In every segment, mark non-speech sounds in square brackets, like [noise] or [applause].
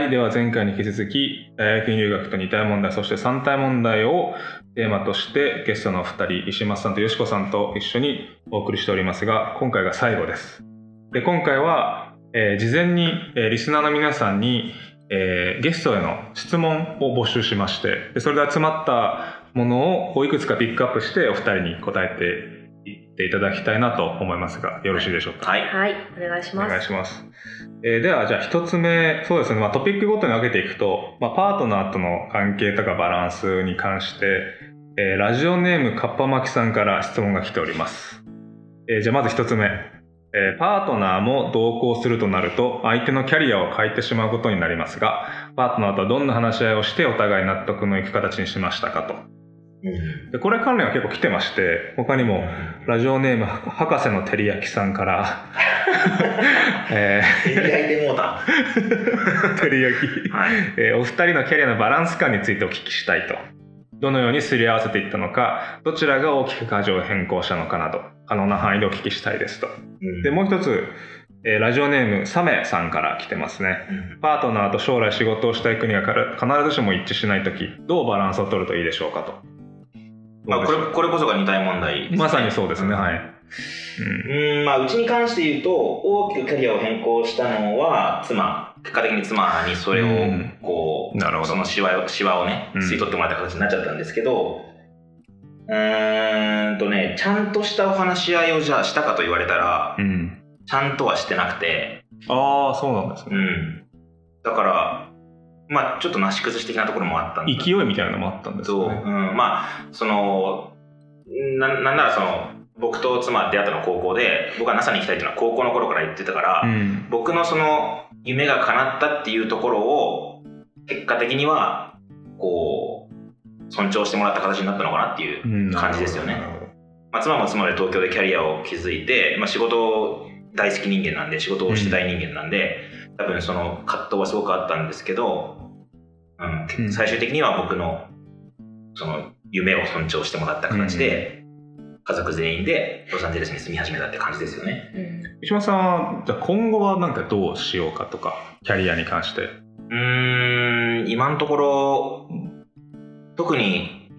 はい。では前回に引き続き、大学院留学と二体問題、そして三体問題をテーマとしてゲストのお二人、石松さんとよしこさんと一緒にお送りしておりますが、今回が最後です。で、今回は、えー事前に、えーリスナーの皆さんに、えーゲストへの質問を募集しまして、でそれで集まったものをいくつかピックアップしてお二人に答えていっていただきたいなと思いますが、よろしいでしょうか？はい。はい、お願いしおます。願いします。えーでは、じゃあ一つ目、そうですね、まあ、トピックごとに分けていくと、まあ、パートナーとの関係とかバランスに関して、えーラジオネームかっぱまきさんから質問が来ております。えーじゃあまず一つ目。えーパートナーも同行するとなると、相手のキャリアを変えてしまうことになりますが、パートナーとはどんな話し合いをしてお互い納得のいく形にしましたかと。でこれ関連は結構来てまして、他にも、ラジオネーム博士の照り焼きさんから、[laughs] え焼いてもうた。ー、[laughs] 照り焼き、はい。えーお二人のキャリアのバランス感についてお聞きしたいと。どのようにすり合わせていったのか、どちらが大きく舵を変更したのかなど、可能な範囲でお聞きしたいですと。で、もう一つ、えーラジオネームサメさんから来てますね。うんパートナーと将来仕事をしたい国が必ずしも一致しないとき、どうバランスを取るといいでしょうかと。まあ、これこれこそが二体問題ねまさにそうですね、はい。うんうん、まあ、うちに関して言うと、大きくキャリアを変更したのは、妻。結果的に妻にそれをうん、こう、なるほどそのシワを、シワをね、うん吸い取ってもらった形になっちゃったんですけど、うーんとね、ちゃんとしたお話し合いをじゃあしたかと言われたら、うん。ちゃんとはしてなくて、ああ、そうなんですね。うん。だから、まあ、ちょっとなし崩し的なところもあったんだ勢いみたいなのもあったんですと、ね。う。ん、まあそのななんならその僕と妻出会ったのは高校で僕は NASA に行きたいっていうのは高校の頃から言ってたから、うん。僕のその夢が叶ったっていうところを結果的にはこう尊重してもらった形になったのかなっていううん。感じですよね。まあ、妻も妻で東京でキャリアを築いて、まあ、仕事大好き人間なんで仕事をしてたい人間なんで、多分その葛藤はすごくあったんですけど、うんうん最終的には僕のその夢を尊重してもらった形で、家族全員でロサンゼルスに住み始めたって感じですよね。うん石間さんは、じゃあ今後はなんかどうしようかとか、キャリアに関して。うーん今のところ特に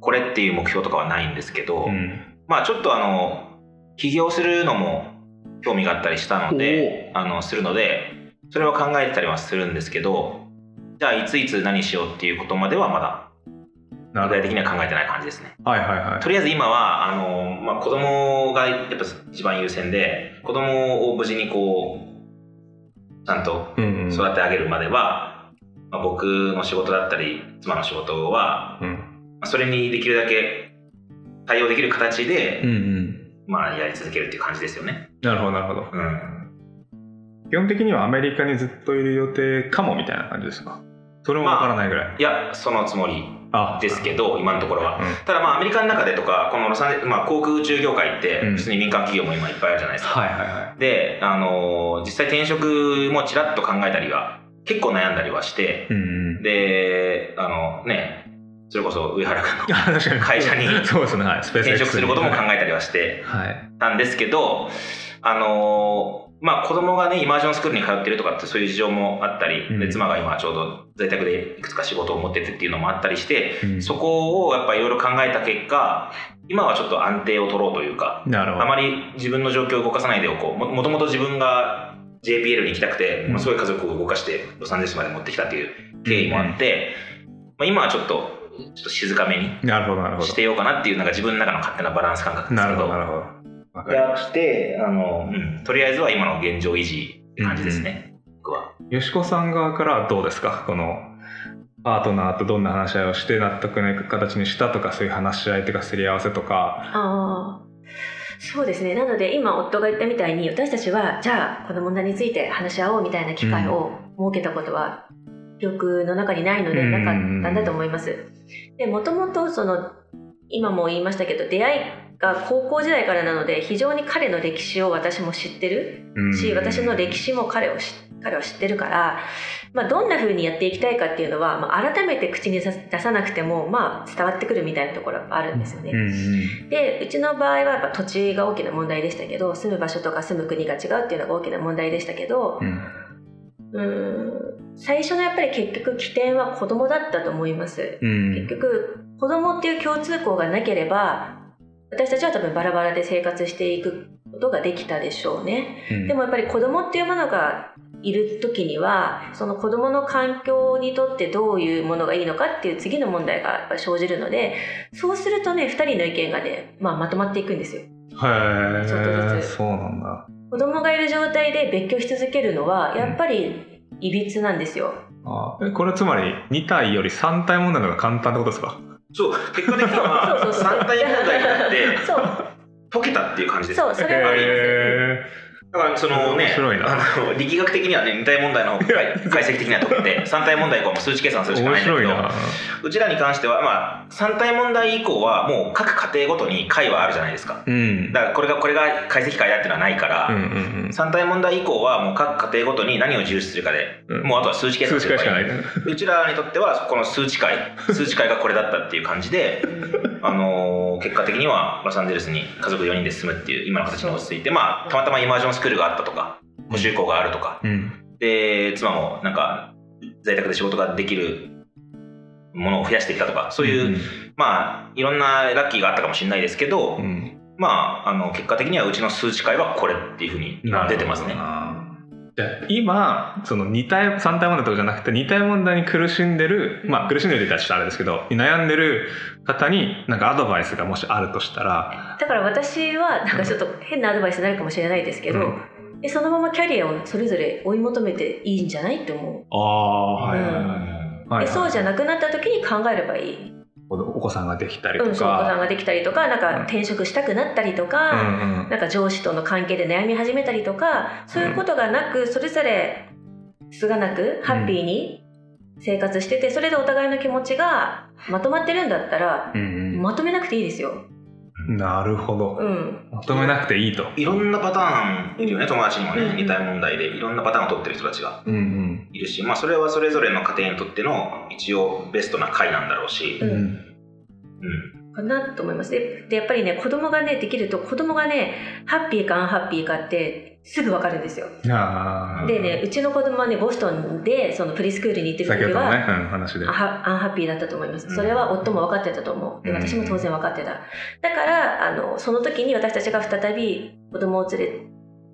これっていう目標とかはないんですけど、うん。まあちょっとあの起業するのも興味があったりしたのであのするのでそれは考えてたりはするんですけどじゃあいついつ何しようっていうことまではまだな具体的には考えてない感じですねはいはいはい。とりあえず今はあの、まあ、子供がやっぱ一番優先で子供を無事にこうちゃんとうんうん。育て上げるまでは、まあ、僕の仕事だったり妻の仕事は、うん。まあそれにできるだけ対応できる形で、うんうん。まあ、やり続けるっていう感じですよね。なるほどなるほど。うん。基本的にはアメリカにずっといる予定かもみたいな感じですか？それもわからないぐらい。いや、そのつもりあですけど、今のところは。うんただまあ、アメリカの中でとか、このロサンゼルまあ、航空宇宙業界ってうん、普通に民間企業も今いっぱいあるじゃないですか。はいはいはで、あのー実際転職もちらっと考えたりは、結構悩んだりはしてい。、うんうん。で、あのね、それこそ上原君の [laughs] 会社に [laughs] 転職することも考ええたりはしてはい。たんですけど、あのーまあ子供がね、イマージョンスクールに通ってるとかってそういう事情もあったり、妻が今ちょうど在宅でいくつか仕事を持っててっていうのもあったりして、うん。そこをやっぱいろいろ考えた結果、今はちょっと安定を取ろうというか、なるほど。あまり自分の状況を動かさないでおこう。ももともと自分が JPL に行きたくて、すごい家族を動かしてロサンゼルスまで持ってきたっていう経緯もあって、まあ、今はちょっと、ちょっと静かめになるほどなるほどし。てようかなっていう、なんか自分の中の勝手なバランス感覚ですけど。なるほどなるほど。わかりましやして、あの、うん、とりあえずは今の現状維持って感じですね、僕は。た。よしこさん側からはどうですか？この、パートナーとどんな話し合いをして納得のいく形にしたとか、そういう話し合いとかすり合わせとか。ああそうですねなので今夫が言ったみたいに私たちはじゃあこの問題について話し合おうみたいな機会を設けたことは記憶の中にないのでうんなかったんだと思います。でもともとその今も言いましたけど出会いが高校時代からなので非常に彼の歴史を私も知ってるうんし私の歴史も彼を知彼は知ってるから、まあ、どんな風にやっていきたいかっていうのは、まあ、改めて口に出さなくても、まあ、伝わってくるみたいなところがあるんですよね。でうちの場合はやっぱ土地が大きな問題でしたけど住む場所とか住む国が違うっていうのが大きな問題でしたけど最初のやっぱり結局起点は子供だったと思います。うん結局子供っていう共通項がなければ私たちは多分バラバラで生活していくことができたでしょうね。うんでもやっぱり子供っていうものがいる時にはその子供の環境にとってどういうものがいいのかっていう次の問題が生じるのでそうするとね2人の意見がね、まあ、まとまっていくんですよ。へちょっとえずつそうなんだ子供がいる状態で別居し続けるのはやっぱりいびつなんですよ。あえこれつまり2体より3体問題の方が簡単ってことですか？そう。結果的には [laughs] そうそうそう。3体問題になって [laughs] そう。解けたっていう感じですそうそれはあります。へだからそのねあの力学的にはね2体問題の解析的には解けて3体問題以降は数値計算するしか面ないんだけどうちらに関しては、まあ、3体問題以降はもう各家庭ごとに解はあるじゃないですか。うん。だからこれがこれが解析解だっていうのはないから、うんうん3体問題以降はもう各家庭ごとに何を重視するかで、うん。もうあとは数値計数算すれば値化しかないい。うちらにとってはこの数値解数値解がこれだったっていう感じで、[laughs] あのー結果的にはロサンゼルスに家族4人で住むっていう今の形に落ち着いてまあたまたまイマージョンスクールがあったとか補習校があるとか。うん。で妻もなんか在宅で仕事ができるものを増やしてきたとかそういう、まあいろんなラッキーがあったかもしれないですけど、うん。うんまああの結果的にはうちの数値解はこれっていうふうに今出てますね。今その2体3体問題とかじゃなくて2体問題に苦しんでるまあ苦しんでるって言ったらちょっとあれですけど悩んでる方になんかアドバイスがもしあるとしたらだから私はなんかちょっと変なアドバイスになるかもしれないですけど、うん。でそのままキャリアをそれぞれ追い求めていいんじゃないって思う、ああはいはいはいはいでそうじゃなくなった時に考えればいい、おお子さんができたりとうん、お子さんかができたりとかなんか転職したくなったりとうか、んうん。なんか上司との関係で悩み始めたりとかそういうことがなくそれぞれつがなくハッピーに生活しててそれでお互いの気持ちがまとまってるんだったらうん。まとめなくていいですよ。うんなるほど。うん、まとめなくていいと。いろんなパターンいるよね友達にもねうん似た問題で。いろんなパターンを取ってる人たちが。うんうん。いるし、まあ、それはそれぞれの家庭にとっての一応ベストな回なんだろうし、うん。うん。かなと思います。ででやっぱりね子供がねできると子供がねハッピーかアンハッピーかってすぐ分かるんですよ。でねうちの子供はねボストンでそのプリスクールに行ってる時は、先ほどのね、うん、話で。アンハッピーだったと思います。うん。それは夫も分かってたと思う。でうん。私も当然分かってた。だからあのその時に私たちが再び子供を連れ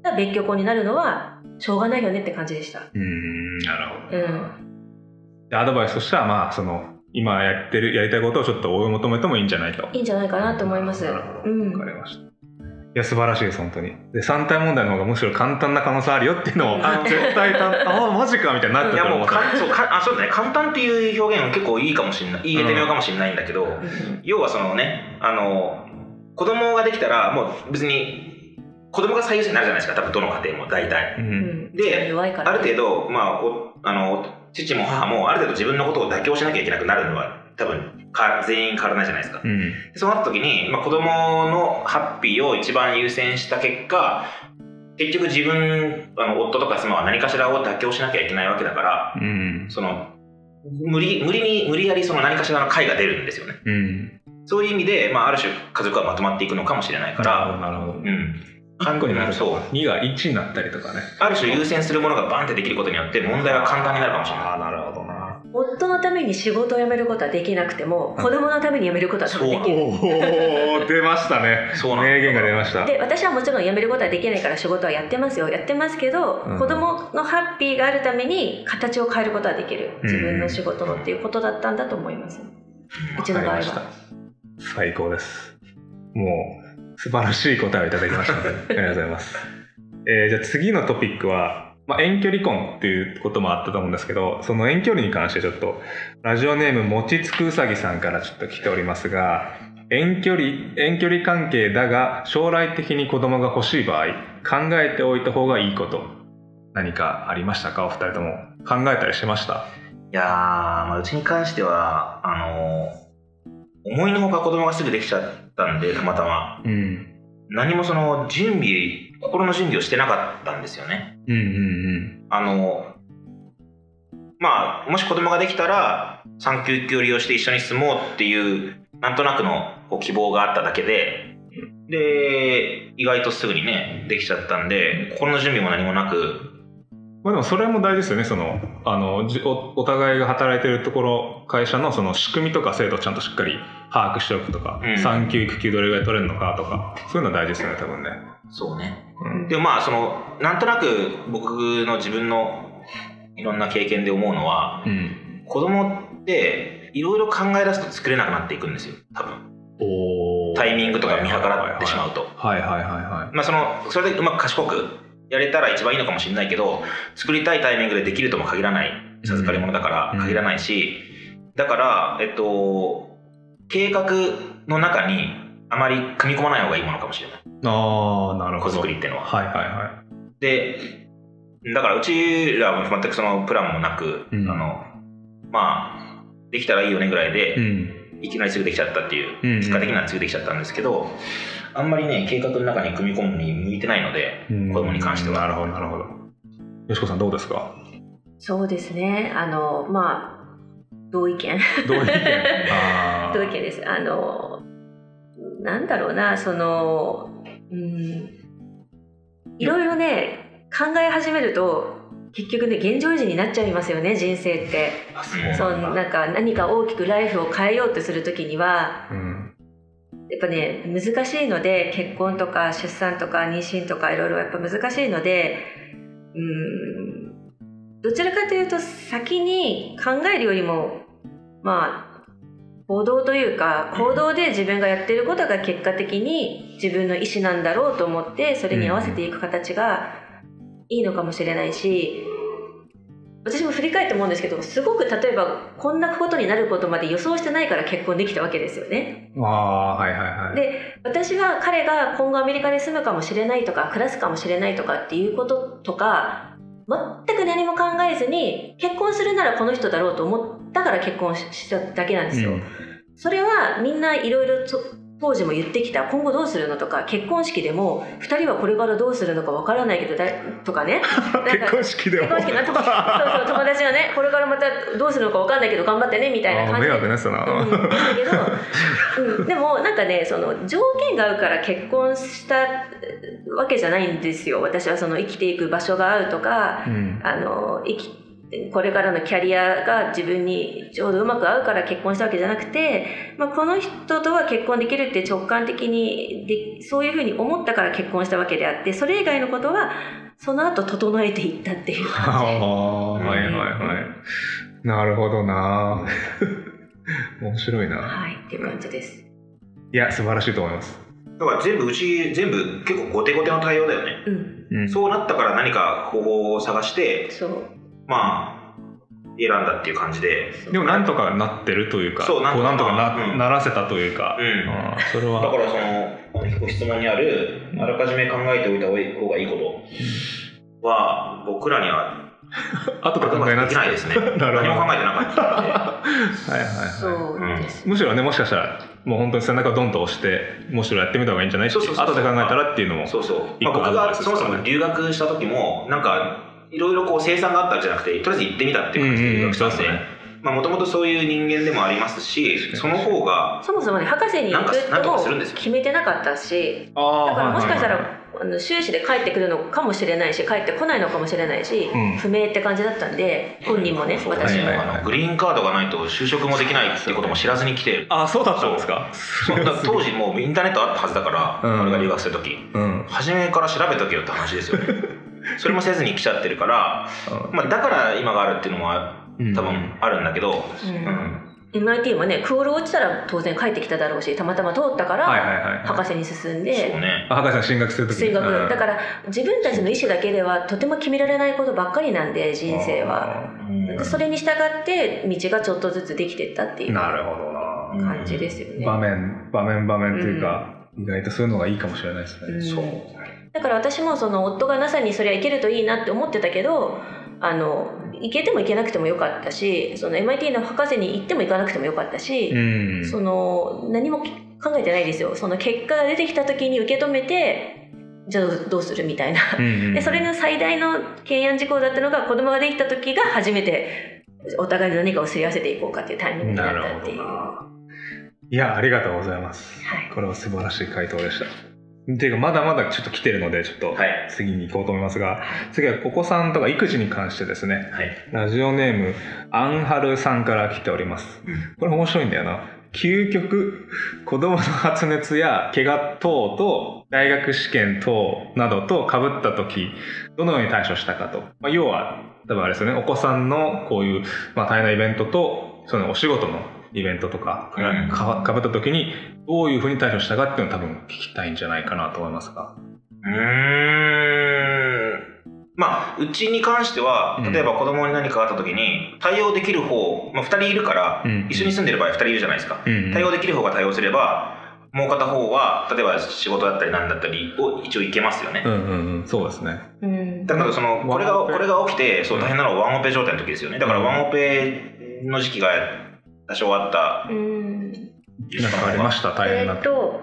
た別居婚になるのはしょうがないよねって感じでした。うんなるほどうん。でアドバイスとしてはまあその今やってるやりたいことをちょっと追い求めてもいいんじゃないと。いいんじゃないかなと思います。なるほどうん。わかりましたいや素晴らしいです本当に。で3体問題の方がむしろ簡単な可能性あるよっていうのをあ絶対簡単あマジかみたいになっていやもうかそうかあそうだね簡単っていう表現は結構いいかもしれない言えてみようかもしれないんだけど、うん要はそのねあの子供ができたらもう別に子供が最優先になるじゃないですか多分どの家庭も大体ううんんで弱いからある程度まあおあの父も母もある程度自分のことを妥協しなきゃいけなくなるのは多分か全員変わらないじゃないですか。うん。そうなった時に、まあ、子供のハッピーを一番優先した結果結局自分あの夫とか妻は何かしらを妥協しなきゃいけないわけだからうん。その無理無理に無理やりその何かしらの解が出るんですよね。うん。そういう意味で、まあ、ある種家族はまとまっていくのかもしれないから、なるほどうん、1個にな。るそう。と2が1になったりとかね。ある種優先するものがバンってできることによって問題は簡単になるかもしれない。ああなるほどな夫のために仕事を辞めることはできなくても子供のために辞めることは多分できる。おお出ましたね。そう名言が出ました。で私はもちろん辞めることはできないから仕事はやってますよ。やってますけど、うん。子供のハッピーがあるために形を変えることはできる。自分の仕事のっていうことだったんだと思います、うちの場合わかりまはした最高です。もう素晴らしい答えをいただきましたのでありがとうございます、えーじゃあ次のトピックは、まあ、遠距離婚っていうこともあったと思うんですけどその遠距離に関してちょっとラジオネームもちつくうさぎさんからちょっと来ておりますが遠距離遠距離関係だが将来的に子供が欲しい場合考えておいた方がいいこと何かありましたか？お二人とも。考えたりしました？いやー、まあ、うちに関してはあの思いのほか子供がすぐできちゃったんでたまたま。うん。何もその準備心の準備をしてなかったんですよね。うんうんあのまあもし子供ができたら産休距離をして一緒に住もうっていうなんとなくのこう希望があっただけでで意外とすぐにねできちゃったんで心の準備も何もなく。まあでもそれも大事ですよね。そのあのじおお互いが働いてるところ会社のその仕組みとか制度をちゃんとしっかり把握しておくとか、うん。産休育休どれぐらい取れるのかとかそういうのは大事ですよね多分ね、そうね。うん、でもまあそのなんとなく僕の自分のいろんな経験で思うのはうん、子供っていろいろ考え出すと作れなくなっていくんですよ多分。おタイミングとか見計らってしまうと。はいはいはいはまあそのそれでうまく賢くやれたら一番いいのかもしれないけど作りたいタイミングでできるとも限らない授かり物だからうん。限らないし、だからえっと計画の中にあまり組み込まない方がいいものかもしれない。いああなるほ子ど作りっていうのは。はいはいはでだからうちらは全くそのプランもなく、うん。あのまあできたらいいよねぐらいいで、うん。いきなりすぐできちゃったっていう、うん。結果的にはすぐできちゃったんですけどあんまりね計画の中に組み込むに向いてないので、うん。子供に関しては。なるほどなるほど。よしこさんどうですか？そうですね。あのまあ同意見。どういう意見 [laughs] 同意見です。あのなんだろうなそのうんいろいろね考え始めると結局ね現状維持になっちゃいますよね人生って。あそうそなんだ。うなんか何か大きくライフを変えようとする時にはうん。やっぱね難しいので結婚とか出産とか妊娠とかいろいろやっぱ難しいのでうんどちらかというと先に考えるよりもまあ行動というか行動で自分がやってることが結果的に自分の意思なんだろうと思ってそれに合わせていく形がいいのかもしれないし私も振り返って思うんですけどすごく例えばこんなことになることまで予想してないから結婚できたわけですよね。ああはいはいはいで私は彼が今後アメリカで住むかもしれないとか暮らすかもしれないとかっていうこととか全く何も考えずに結婚するならこの人だろうと思ったから結婚ししただけなんですよ。うんそれはみんないろいろと当時も言ってきた今後どうするのとか結婚式でも2人はこれからどうするのかわからないけどだとかね。[laughs] 結婚式でも。結婚式そうそう友達がねこれからまたどうするのかわかんないけど頑張ってねみたいな感じ。で迷惑ねその、うん、だけど、うん、[laughs] でもなんかねその条件が合うから結婚したわけじゃないんですよ。私はその生きていく場所が合うとかうん。あの生きこれからのキャリアが自分にちょうどうまく合うから結婚したわけじゃなくて、まあ、この人とは結婚できるって直感的にでそういうふうに思ったから結婚したわけであってそれ以外のことはその後整えていったっていう。[laughs] あ感じ。あはいはいはい。なるほどな。[laughs] 面白いな。はい、っていう感じです。いや素晴らしいと思います、だから全部うち全部結構後手後手の対応だよね。うん、うん、そうなったから何か方法を探してそう。まあ選んだっていう感じで。でもなんとかなってるというかそうなんとか。こうなんとかな,、うん。ならせたというか、うん。それだはからその結構質問にあるあらかじめ考えておいた方がいいことは僕らには [laughs] 後から考えなできないですね。[laughs] なるほど。何も考えてなかったので。はいはいはい。そうです。むしろねもしかしたらもう本当に背中をドンと押してむしろやってみた方がいいんじゃないそうそうそう。後で考えたらっていうのもそうそう、一まあ、僕がそもそも留学した時もなんかいろいろこう生産があったんじゃなくてとりあえず行ってみたっていう感じで留学したんでうんうんうん。そうですねもともとそういう人間でもありますしその方がそもそもね博士に行くとともかするんですよ。決めてなかったしあだからもしかしたはいらあの修士で帰ってくるのかもしれないし帰ってこないのかもしれないし、うん。不明って感じだったんで本人もね私も、はいはいはい。あのグリーンカードがないと就職もできないっていうことも知らずに来て。あそうだったんですか？当時もうインターネットあったはずだから、うん。俺が留学する時。うん。初めから調べとけよって話ですよねそれもせずに来ちゃってるから、まあ、だから今があるっていうのもうん。多分あるんだけど、うん。うん。MIT もねクオール落ちたら当然帰ってきただろうしたまたま通ったから、はいはいはいはい。博士に進んそうでね。あ博士進学するとき進学、だから自分たちの意思だけではとても決められないことばっかりなんで人生は。うん。でそれに従って道がちょっとずつできてったっていうなるほどな。感じですよね。場面場面場面というか、意外とそういうのがいいかもしれないですね、うん。そうだから私もその夫が NASA にそれは行けるといいなって思ってたけどあの行けても行けなくてもよかったしその MIT の博士に行っても行かなくてもよかったし、うん。その何も考えてないですよ。その結果が出てきた時に受け止めてじゃあどうするみたいな。うんうんでそれの最大の懸案事項だったのが子供ができた時が初めてお互いに何かをすり合わせていこうかっていうタイミングになったっていう。いやありがとうございます。はい。これは素晴らしい回答でした。っていうかまだまだちょっと来てるのでちょっとはい。次に行こうと思いますが、次はお子さんとか育児に関してですね。はい。ラジオネームアンハルさんから来ております。これ面白いんだよな。究極子供の発熱や怪我等と大学試験等などと被った時どのように対処したかと、まあ、要は多分あれですよね。お子さんのこういう、まあ、大変なイベントとそのお仕事のイベントとかうん。がかぶった時にどういうふうに対処したかっていうのを多分聞きたいんじゃないかなと思いますが。うーん。まあ、うちに関してはうん、例えば子供に何かあった時に、対応できる方、まあ、2人いるから、うん。一緒に住んでる場合2人いるじゃないですか。うん。対応できる方が対応すれば、もう片方は、例えば仕事だったり何だったりを一応いけますよね。うんうんうん。そうですね。うん。だからその、これが、これが起きて、そう、大変なのはワンオペ状態の時ですよね。だからうん。ワンオペの時期が多少あった。うん。なんかありました？大変なえーっと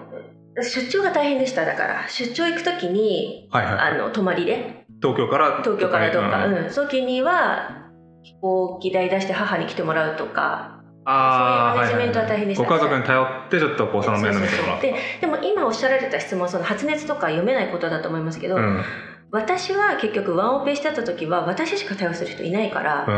出張が大変でしただから。出張行く時にはいはいあの泊まりで。東京から東京からどっか、うん。うん、時には飛行機代出して母に来てもらうとか。ああそういうマネジメントは大変でしたね。ご家族に頼ってちょっとお子さんの面倒見てもででも今おっしゃられた質問その発熱とか読めないことだと思いますけど、うん私は結局ワンオペしてた時は私しか対応する人いないから、うん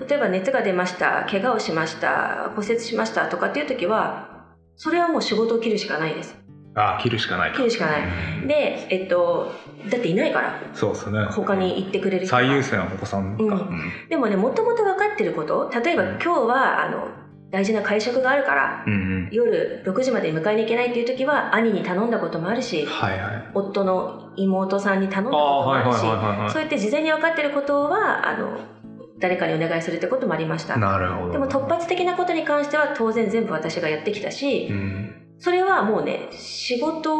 うん。例えば熱が出ました怪我をしました骨折しましたとかっていう時はそれはもう仕事を切るしかないです。ああ切るしかないか。切るしかない。でえっとだっていないからそうですね。他に行ってくれる最優先はお子さんか、うん。うん。でもねもともと分かってること例えば今日はあの大事な会食があるからうんうん。夜6時までに迎えに行けないっていう時は兄に頼んだこともあるしはいはい。夫の妹さんに頼んだあこともあるしはいはい。そうやって事前に分かってることはあの誰かにお願いするってこともありました。なるほど。でも突発的なことに関しては当然全部私がやってきたしうんそれはもうね仕事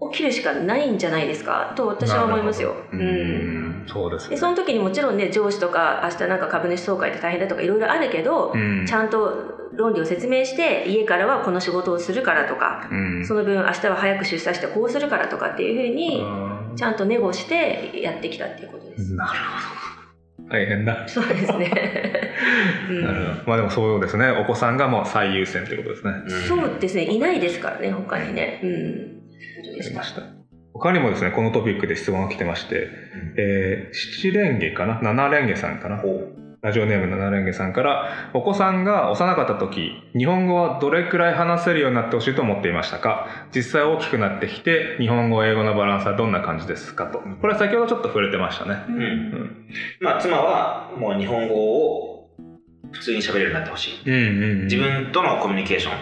を切るしかないんじゃないですか？と私は思いますよ。うん。そうですね。でその時にもちろんね上司とか明日なんか株主総会で大変だとかいろいろあるけど、うん。ちゃんと論理を説明して家からはこの仕事をするからとかうん。その分明日は早く出社してこうするからとかっていうふうにうん。ちゃんとネゴしてやってきたっていうことです。なるほど大変だ。そうですね。[laughs] うん。なるほど。まあでもそうですね。お子さんがもう最優先ということですね。そうですね。いないですからね他にね。うん。そうでした。ありました。他にもですねこのトピックで質問が来てまして、えー、七レンゲかな？七レンゲさんかな？ラジオネーム七レンゲさんからお子さんが幼かった時日本語はどれくらい話せるようになってほしいと思っていましたか？実際大きくなってきて日本語英語のバランスはどんな感じですかと。これは先ほどちょっと触れてましたね。ううん。んまあ、妻はもう日本語を普通に喋れるようになってほしい。うんうん自分とのコミュニケーション。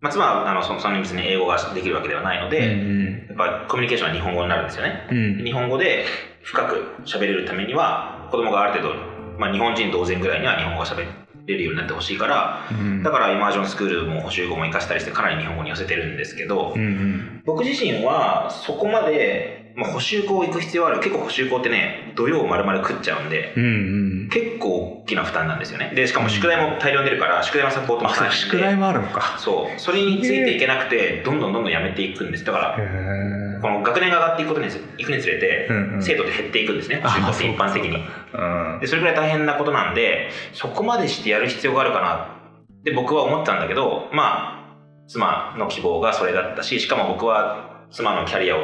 まあ、妻はあのそのそんなに別に英語ができるわけではないのうで、ん。やっぱコミュニケーションは日本語になるんですよね。うん。日本語で深く喋れるためには、子供がある程度、まあ、日本人同然ぐらいには日本語が喋れるようになってほしいから、うん。だからイマージョンスクールも補習語も活かしたりしてかなり日本語に寄せてるんですけど、うんうん。僕自身はそこまで、まあ、補習校行く必要ある。結構補習校ってね土曜丸々食っちゃうんでうんうん。結構大きな負担なんですよね。でしかも宿題も大量に出るから宿題のサポートもあ宿題もあるのか。そう。それについていけなくてどんどんどんどんやめていくんです。だからこの学年が上がっていくことについくにつれて、うんうん。生徒って減っていくんですね。補習校って一般的に。うん。でそれぐらい大変なことなんでそこまでしてやる必要があるかな。って僕は思ってたんだけどまあ妻の希望がそれだったししかも僕は妻のキャリアを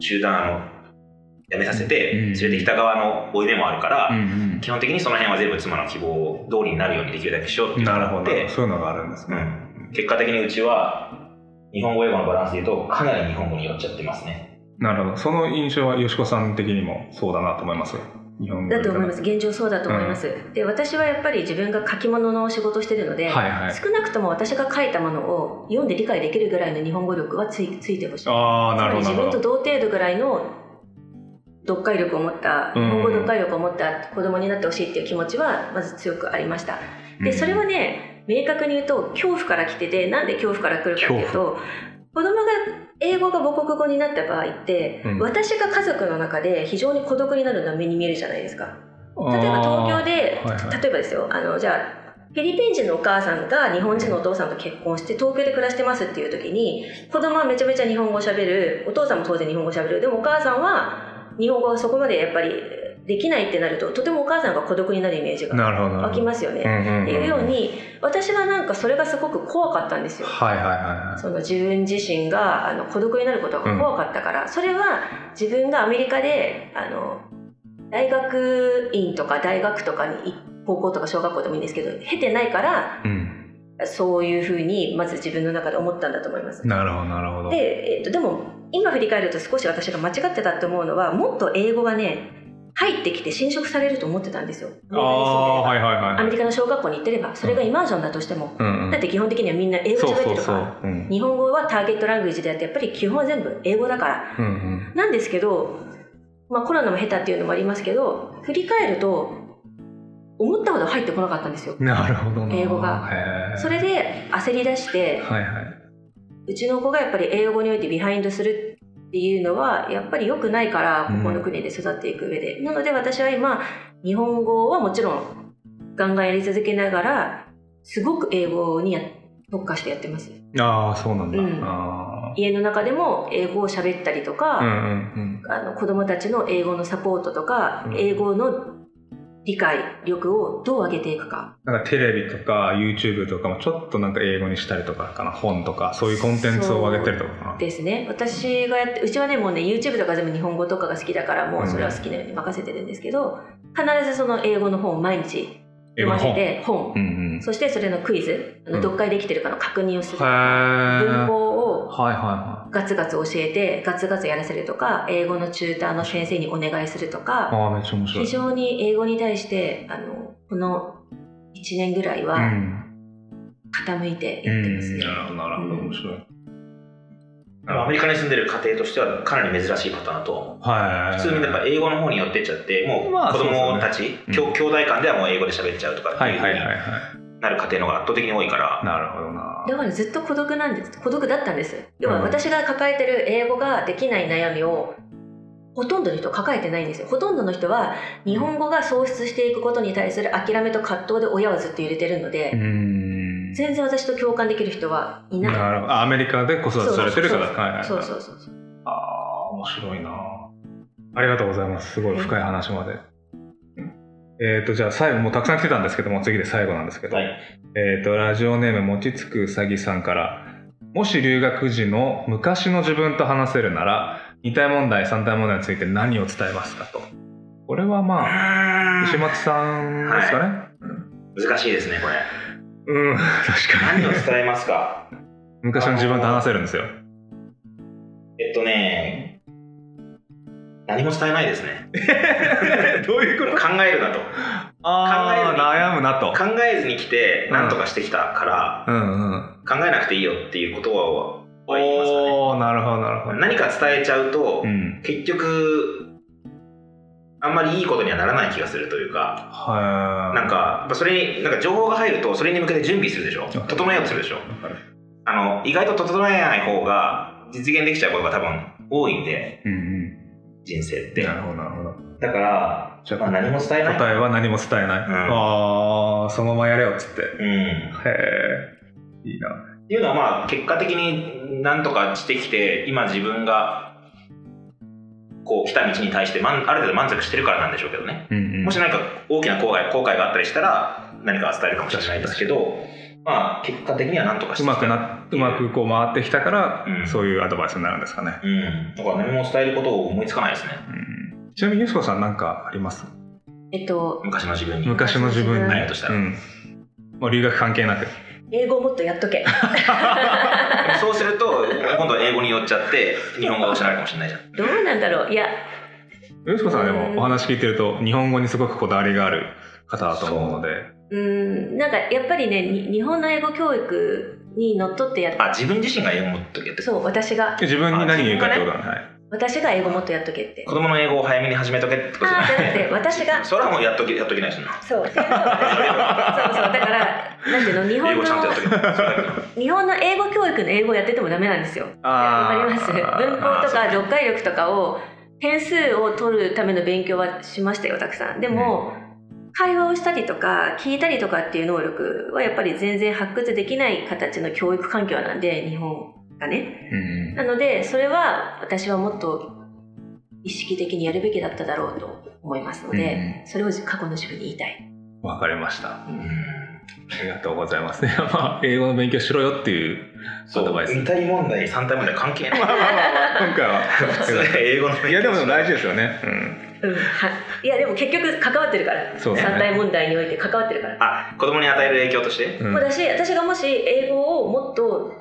中断あのやめさせてうん。連れてきた側の負い目もあるから、うん基本的にその辺は全部妻の希望通りになるようにできるだけしようってうんなるほど。そういうのがあるんですね。うん、結果的にうちは日本語英語のバランスでいうとかなり日本語に寄っちゃってますね。なるほど。その印象はよしこさん的にもそうだなと思います日本語だと思います。現状そうだと思います、で私はやっぱり自分が書き物の仕事をしてるので、はいはい。少なくとも私が書いたものを読んで理解できるぐらいの日本語力はついついてほしい。ああなるほど自分と同程度ぐらいの読解力を持った日うん本語読解力を持った子供になってほしいっていう気持ちはまず強くありました。でそれはね明確に言うと恐怖から来ててなんで恐怖から来るかっていうと子供が英語が母国語になった場合って、うん。私が家族の中で非常に孤独になるのは目に見えるじゃないですか。例えば東京で、はいはい。例えばですよあのじゃあフィリピン人のお母さんが日本人のお父さんと結婚して東京で暮らしてますっていう時に子供はめちゃめちゃ日本語をしゃべる。お父さんも当然日本語をしゃべる。でもお母さんは日本語はそこまでやっぱりできないってなるととてもお母さんが孤独になるイメージが湧きますよね。うんうんうんっていうように私はなんかそれがすごく怖かったんですよ。はいはいはいはいその自分自身があの孤独になることが怖かったから、それは自分がアメリカであの大学院とか大学とかに高校とか小学校でもいいんですけど経てないからうんそういうふうにまず自分の中で思ったんだと思います。なるほどなるほどで、えっとでも今振り返ると少し私が間違ってたと思うのはもっと英語がね入ってきて侵食されると思ってたんですよ。ああはいはいはいアメリカの小学校に行ってればそれがイマージョンだとしても、うんうん。だって基本的にはみんな英語喋ってるからうん。日本語はターゲットラングエージであってやっぱり基本は全部英語だから。うんうん。なんですけど、まあ、コロナも下手っていうのもありますけど振り返ると思ったほど入ってこなかったんですよ。なるほどな。英語が。それで焦り出してはいはい。うちの子がやっぱり英語においてビハインドするっていうのはやっぱり良くないからうん。ここの国で育っていく上で、なので私は今日本語はもちろんガンガンやり続けながらすごく英語にや特化してやってます。ああそうなんだ、うん。あ家の中でも英語を喋ったりとか、あうんうん。あの子供たちの英語のサポートとか、うん。英語の理解力をどう上げていくか。なんかテレビとか YouTube とかもちょっとなんか英語にしたりとかかな。本とかそういうコンテンツを上げてるとかかな。ですね。私がやってうちはねもうね YouTube とか全部日本語とかが好きだからもうそれは好きなように任せてるんですけど必ずその英語の本を毎日読ませて本。うんうん。そしてそれのクイズうん。読解できてるかの確認をする文法ガツガツ教えてガツガツやらせるとか英語のチューターの先生にお願いするといかああめっちゃ面白い。非常に英語に対してあのこの1年ぐらいうはん。傾いてうやってますね。んなるほどなるほど面白い。アメリカに住んでる家庭としてはかなり珍しいパターンだと思う。はい。普通にやっぱ英語の方に寄ってっちゃってもうまあ子供たち、そうですよね兄兄弟間ではもう英語で喋っちゃうとかってはいいうなる家庭の方が圧倒的に多いから、なるほどなだからずっと孤独なんです。孤独だったんです。要はうん。私が抱えてる英語ができない悩みをほとんどの人抱えてないんですよ。ほとんどの人は日本語が喪失していくことに対する諦めと葛藤で親はずっと揺れてるので、うん。全然私と共感できる人はいないなるほど。あアメリカで子育てされてるからそうそうそうそうああ面白いな。ありがとうございます。すごい深い話まで。えっ、とじゃあ最後もうたくさん来てたんですけども次で最後なんですけど、はいえっ、とラジオネームもちつくうさぎさんからもし留学時の昔の自分と話せるなら二体問題三体問題について何を伝えますかと。これはまあ石松さんですかね、難しいですねこれ。うん確かに。何を伝えますか？昔の自分と話せるんですよ。えっとね何も伝えないですね。[laughs] どういうこ考えるなと。ああ悩むなと。考えずに来て何とかしてきたから、うんうん。考えなくていいよっていうことはは言いますかね。おおなるほどなるほど。何か伝えちゃうと、うん。結局あんまりいいことにはならない気がするというかはい。なんかそれになんか情報が入るとそれに向けて準備するでしょ。整えようとするでしょ。あの意外と整えない方が実現できちゃうことが多分多いんでうんうん人生って。なるほどなるほど。だからじゃあまあ、何も伝えない。答えは何も伝えない、ん。ああそのままやれよっつって。うん。へえいいな。っていうのはまあ結果的に何とかしてきて今自分がこう来た道に対して満ある程度満足してるからなんでしょうけどね。うんうん。もし何か大きな後悔後悔があったりしたら何か伝えるかもしれないですけどまあ結果的には何とかしてうまくなうまくこう回ってきたから、うん。そういうアドバイスになるんですかね、うん。だから何も伝えることを思いつかないですね。うん、ちなみにゆすこさん何かあります？えっと昔の自分に。昔の自分に、ない。としたらうん、もう留学関係なく。英語をもっとやっとけ。[laughs] そうすると今度は英語に寄っちゃって日本語が失われるかもしれないじゃん。どうなんだろう。いや。ゆすこさんはでうん。もお話聞いてると日本語にすごくこだわりがある方だと思うのでうーんなんかやっぱりねに日本の英語教育にのっとってやっあ自分自身が英語を持っとけって。そう私が。自分に何言うかってことはい私が英語もっとやっとけって。子供の英語を早めに始めとけってことじゃあなくて私が。それはもうやっときやっときないですな。そう。そうそうだからなんていうの日英本の [laughs] 日本の英語教育の英語をやっててもダメなんですよ。わかります？文法とか読解力とかを点数を取るための勉強はしましたよたくさん。でも、会話をしたりとか聞いたりとかっていう能力はやっぱり全然発掘できない形の教育環境なんで日本がねうんなのでそれは私はもっと意識的にやるべきだっただろうと思いますので、それを過去の自分に言いたい。わかりました。うんありがとうございます。ね、[laughs] まあ、英語の勉強しろよっていうアドバイス。二体問題三体問題関係ないまあまあまあ、今回は。普通英語の勉強いや、でも大事ですよね。うん。うん、はい。いやでも結局関わってるから。そうですね。三体問題において関わってるから。あ子供に与える影響として？うん。もうだし私がもし英語をもっと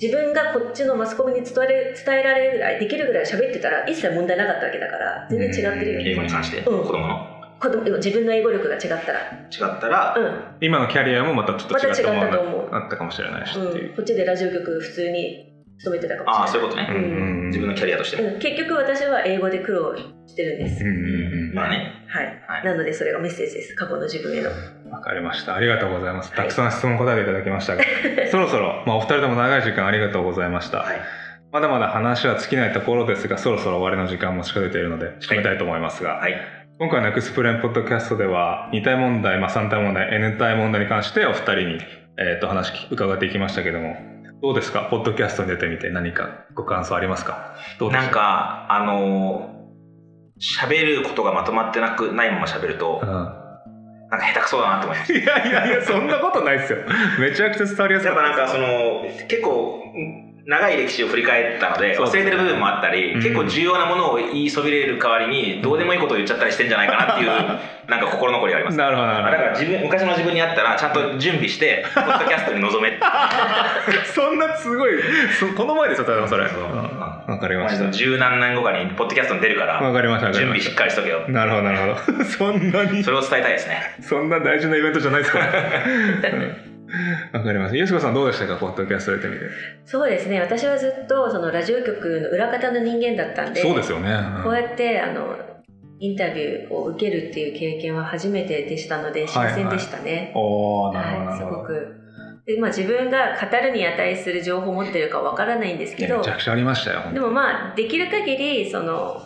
自分がこっちのマスコミに伝えれ伝えられるぐらいできるぐらい喋ってたら一切問題なかったわけだから全然違ってるよ英ね語に関して、うん。子供？の子供自分の英語力が違ったら。違ったら、うん。今のキャリアもまたちょっと違ったものまた違ったと思う。があったかもしれないしっていう。うん、。こっちでラジオ局普通に勤めてたかもしれない。ああそういうことね、うん。自分のキャリアとして。も、うん、結局私は英語で苦労してるんです、うんうんまあね。はい、はい。なのでそれがメッセージです。過去の自分への。うん。わかりました。ありがとうございます。はい。たくさん質問答えていただきました。が、[laughs] そろそろ、まあ、お二人とも長い時間ありがとうございました。はい。まだまだ話は尽きないところですが、そろそろ終わりの時間も近づいているので、締めたいと思いますが、はい。今回のエクスプレーンポッドキャストでは、2体問題、まあ、3体問題、N 体問題に関してお二人に、えー、と話伺っていきましたけども、どうですか？ポッドキャストに出てみて何かご感想ありますか？なんかあのー喋ることがまとまってなくないまま喋ると、たなんか下手くそだなと思いまうん、いやいやいや、そんなことないですよ。めちゃくちゃ伝わりやすい。す。やっぱなんかその結構長い歴史を振り返ったので忘れてる部分もあったり、うん結構重要なものを言いそびれる代わりにどうでもいいことを言っちゃったりしてんじゃないかなっていう [laughs] なんか心残りがありますなるほど、なだからる自分昔の自分にあったらちゃんと準備して [laughs] ポッドキャストに臨め。[laughs] そんなすごい、そこの前ですよ、多分それ。わかりました。十何年後かにポッドキャストに出るからわかりました、準備しっかりしとけよた。なるほど、なるほど。そんなにそ、れを伝えたいですねそんな大事なイベントじゃないですから。う [laughs] んわかりました。ゆうすこさんどうでしたか？ポッドキャスト出てみて。そうですね私はずっとそのラジオ局の裏方の人間だったんでそうですよね。うんこうやってあのインタビューを受けるっていう経験は初めてでしたので新鮮でしたね。おー、なるほど、なはい、す。ごく。でまあ、自分が語るに値する情報を持ってるかわからないんですけどいやめちゃくちゃありましたよ。でもまあできる限りその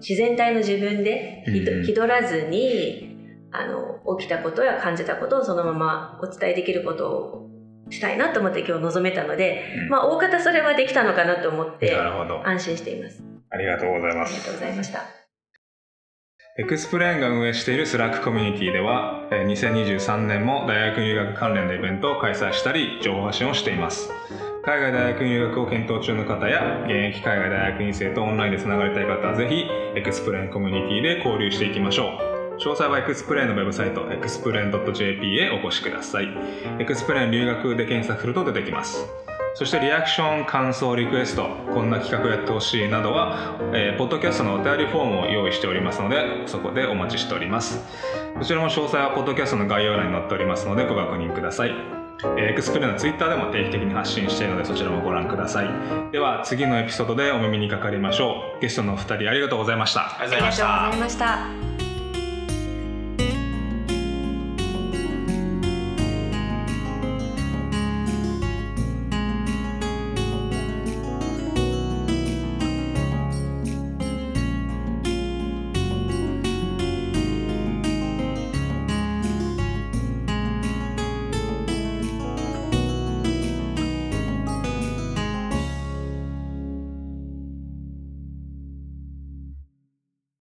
自然体の自分で気取らずにあの起きたことや感じたことをそのままお伝えできることをしたいなと思って今日臨めたので、うんまあ大方それはできたのかなと思って。安心しています。ありがとうございまありがとうございました。 XPLANE が運営している Slack コミュニティでは、えー2023年も大学院留学関連のイベントを開催したり、情報発信をしています。海外大学院留学を検討中の方や、現役海外大学院生とオンラインでつながりたい方は、ぜひ、 XPLANE コミュニティで交流していきましょう。詳細は XPLANE のウェブサイト、 XPLANE .jp へお越しください。 XPLANE 留学で検索すると出てきます。そしてリアクション、感想、リクエスト、こんな企画やってほしいなどは、えーポッドキャストのお便りフォームを用意しておりますので、そこでお待ちしております。こちらも詳細はポッドキャストの概要欄に載っておりますので、ご確認ください。エクスプレのツイッターでも定期的に発信しているので、そちらもご覧ください。では、次のエピソードでお耳にかかりましょう。ゲストのお二人ありがとうございました。ありがとうございましたありがとうございました。